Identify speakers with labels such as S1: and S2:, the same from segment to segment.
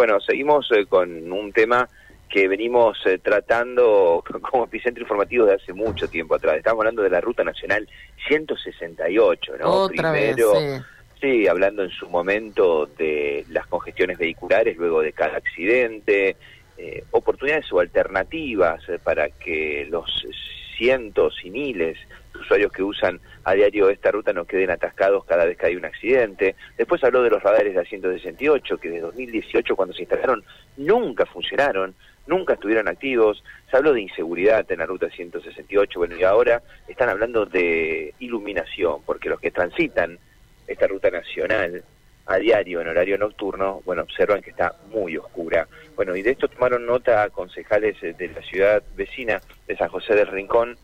S1: Bueno, seguimos eh, con un tema que venimos eh, tratando como epicentro informativo de hace mucho tiempo atrás. Estamos hablando de la Ruta Nacional 168, ¿no?
S2: Otra
S1: Primero,
S2: vez,
S1: sí, hablando en su momento de las congestiones vehiculares luego de cada accidente, eh, oportunidades o alternativas eh, para que los cientos y miles usuarios que usan a diario esta ruta no queden atascados cada vez que hay un accidente. Después habló de los radares de la 168, que de 2018 cuando se instalaron nunca funcionaron, nunca estuvieron activos. Se habló de inseguridad en la ruta 168, bueno, y ahora están hablando de iluminación, porque los que transitan esta ruta nacional a diario en horario nocturno, bueno, observan que está muy oscura. Bueno, y de esto tomaron nota concejales eh, de la ciudad vecina de San José del Rincón,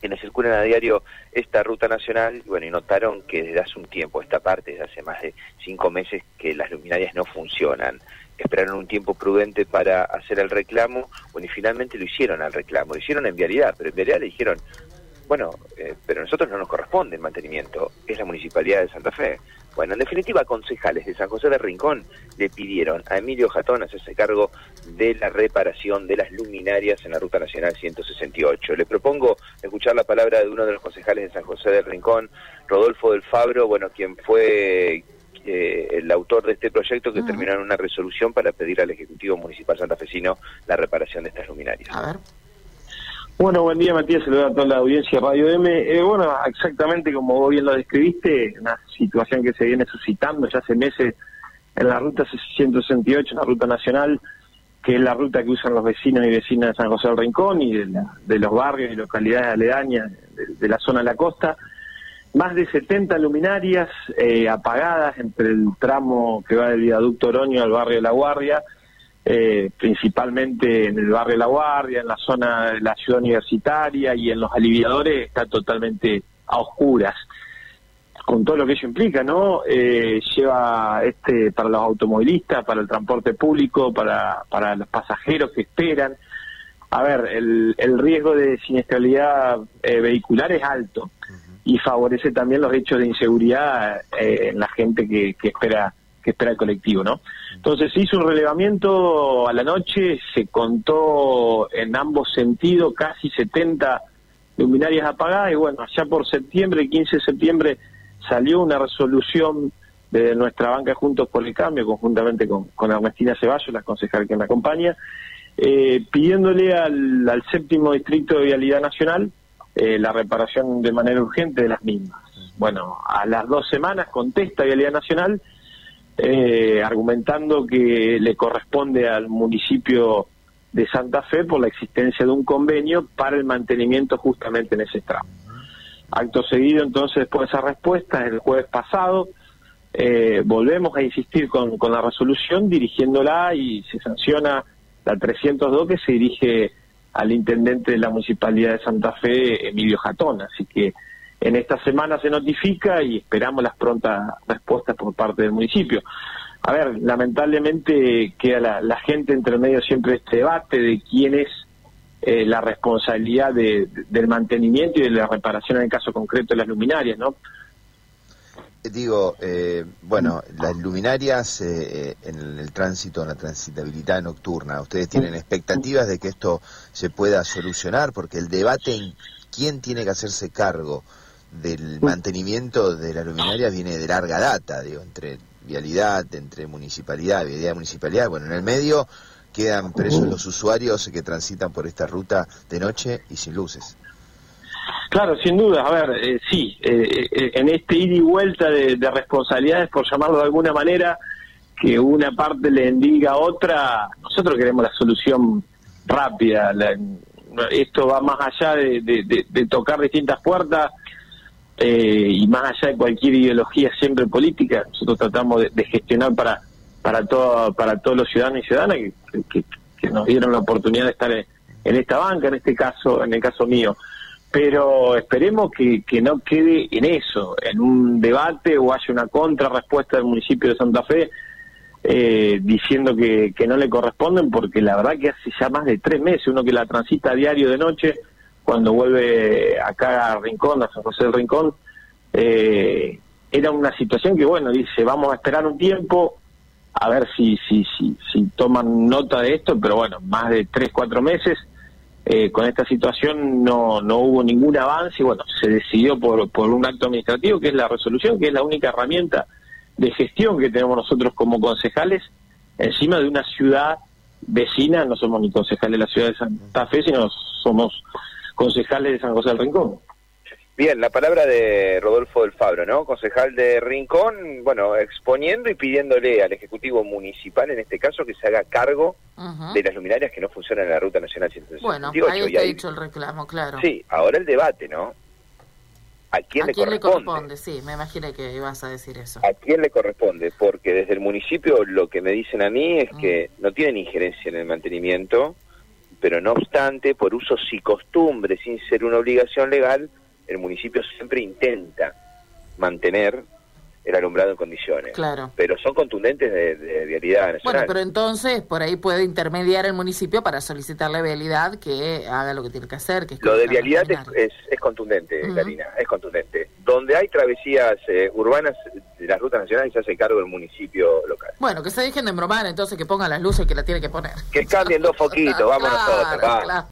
S1: quienes circulan a diario esta ruta nacional, bueno, y notaron que desde hace un tiempo, esta parte, desde hace más de cinco meses, que las luminarias no funcionan. Esperaron un tiempo prudente para hacer el reclamo, bueno, y finalmente lo hicieron al reclamo, lo hicieron en vialidad, pero en vialidad le dijeron, bueno, eh, pero a nosotros no nos corresponde el mantenimiento, es la Municipalidad de Santa Fe. Bueno, en definitiva, concejales de San José de Rincón le pidieron a Emilio Jatón hacerse cargo de la reparación de las luminarias en la Ruta Nacional 168. Le propongo escuchar la palabra de uno de los concejales de San José de Rincón, Rodolfo del Fabro, bueno, quien fue eh, el autor de este proyecto que terminó en una resolución para pedir al Ejecutivo Municipal santafesino la reparación de estas luminarias.
S2: A ver.
S3: Bueno, buen día Matías, saludos a toda la audiencia de Radio M. Eh, bueno, exactamente como vos bien lo describiste, una situación que se viene suscitando ya hace meses en la ruta 168, la ruta nacional, que es la ruta que usan los vecinos y vecinas de San José del Rincón y de, la- de los barrios y localidades aledañas de, de la zona de la costa. Más de 70 luminarias eh, apagadas entre el tramo que va del viaducto Oroño al barrio de La Guardia, eh, principalmente en el barrio La Guardia, en la zona de la ciudad universitaria y en los aliviadores está totalmente a oscuras, con todo lo que ello implica, ¿no? Eh, lleva este para los automovilistas, para el transporte público, para, para los pasajeros que esperan. A ver, el, el riesgo de siniestralidad eh, vehicular es alto y favorece también los hechos de inseguridad eh, en la gente que, que espera que espera el colectivo, ¿no? Entonces se hizo un relevamiento a la noche, se contó en ambos sentidos casi 70 luminarias apagadas y bueno, allá por septiembre, 15 de septiembre, salió una resolución de nuestra banca Juntos por el Cambio, conjuntamente con, con Ernestina Ceballos, la concejal que me acompaña, eh, pidiéndole al, al séptimo distrito de Vialidad Nacional eh, la reparación de manera urgente de las mismas. Bueno, a las dos semanas contesta Vialidad Nacional eh, argumentando que le corresponde al municipio de Santa Fe por la existencia de un convenio para el mantenimiento justamente en ese tramo. Acto seguido, entonces, después de esa respuesta, el jueves pasado, eh, volvemos a insistir con, con la resolución dirigiéndola y se sanciona la 302 que se dirige al intendente de la Municipalidad de Santa Fe, Emilio Jatón. Así que en esta semana se notifica y esperamos las prontas respuestas por parte del municipio. A ver, lamentablemente queda la, la gente entre medio siempre este debate de quién es eh, la responsabilidad de- de- del mantenimiento y de la reparación en el caso concreto de las luminarias, ¿no?
S4: Digo, eh, bueno, las luminarias eh, eh, en el tránsito, en la transitabilidad nocturna, ¿ustedes tienen expectativas de que esto se pueda solucionar? Porque el debate en quién tiene que hacerse cargo del mantenimiento de las luminarias viene de larga data, digo, entre vialidad, entre municipalidad, vialidad, municipalidad, bueno, en el medio quedan presos los usuarios que transitan por esta ruta de noche y sin luces.
S3: Claro, sin duda. A ver, eh, sí, eh, eh, en este ida y vuelta de, de responsabilidades, por llamarlo de alguna manera, que una parte le endiga a otra, nosotros queremos la solución rápida. la- esto va más allá de, de- de- de tocar distintas puertas eh, y más allá de cualquier ideología siempre política. Nosotros tratamos de, gestionar para para todo, para todos los ciudadanos y ciudadanas que, nos dieron la oportunidad de estar en, en esta banca, en este caso, en el caso mío pero esperemos que, que no quede en eso, en un debate o haya una contrarrespuesta del municipio de Santa Fe eh, diciendo que, que no le corresponden, porque la verdad que hace ya más de tres meses uno que la transita a diario de noche, cuando vuelve acá a Rincón, a San José del Rincón, eh, era una situación que, bueno, dice, vamos a esperar un tiempo, a ver si, si, si, toman nota de esto, pero bueno, más de tres, cuatro meses eh, con esta situación no, no hubo ningún avance y bueno, se decidió por, por un acto administrativo que es la resolución, que es la única herramienta de gestión que tenemos nosotros como concejales encima de una ciudad vecina, no somos ni concejales de la ciudad de Santa Fe, sino somos concejales de San José del Rincón.
S1: Bien, la palabra de Rodolfo del Fabro, ¿no? Concejal de Rincón, bueno, exponiendo y pidiéndole al Ejecutivo Municipal, en este caso, que se haga cargo de las luminarias que no funcionan en la Ruta Nacional
S2: 168. Bueno, ahí está dicho el reclamo, claro.
S1: Sí, ahora el debate, ¿no? ¿A quién, le, corresponde?
S2: Sí, me imaginé que ibas a decir eso.
S1: ¿A quién le corresponde? Porque desde el municipio lo que me dicen a mí es que mm. no tienen injerencia en el mantenimiento, pero no obstante, por usos y costumbres, sin ser una obligación legal, el municipio siempre intenta mantener el alumbrado en condiciones.
S2: Claro.
S1: Pero son contundentes de, vialidad nacional.
S2: Bueno, pero entonces por ahí puede intermediar el municipio para solicitarle vialidad que haga lo que tiene que hacer. Que
S1: lo de vialidad es, es, contundente, Karina, es contundente. Donde hay travesías eh, urbanas de las rutas nacionales se hace cargo del municipio local.
S2: Bueno, que se dejen de embromar entonces, que pongan las luces que la tiene que poner.
S1: Que cambien dos foquitos, vamos nosotros.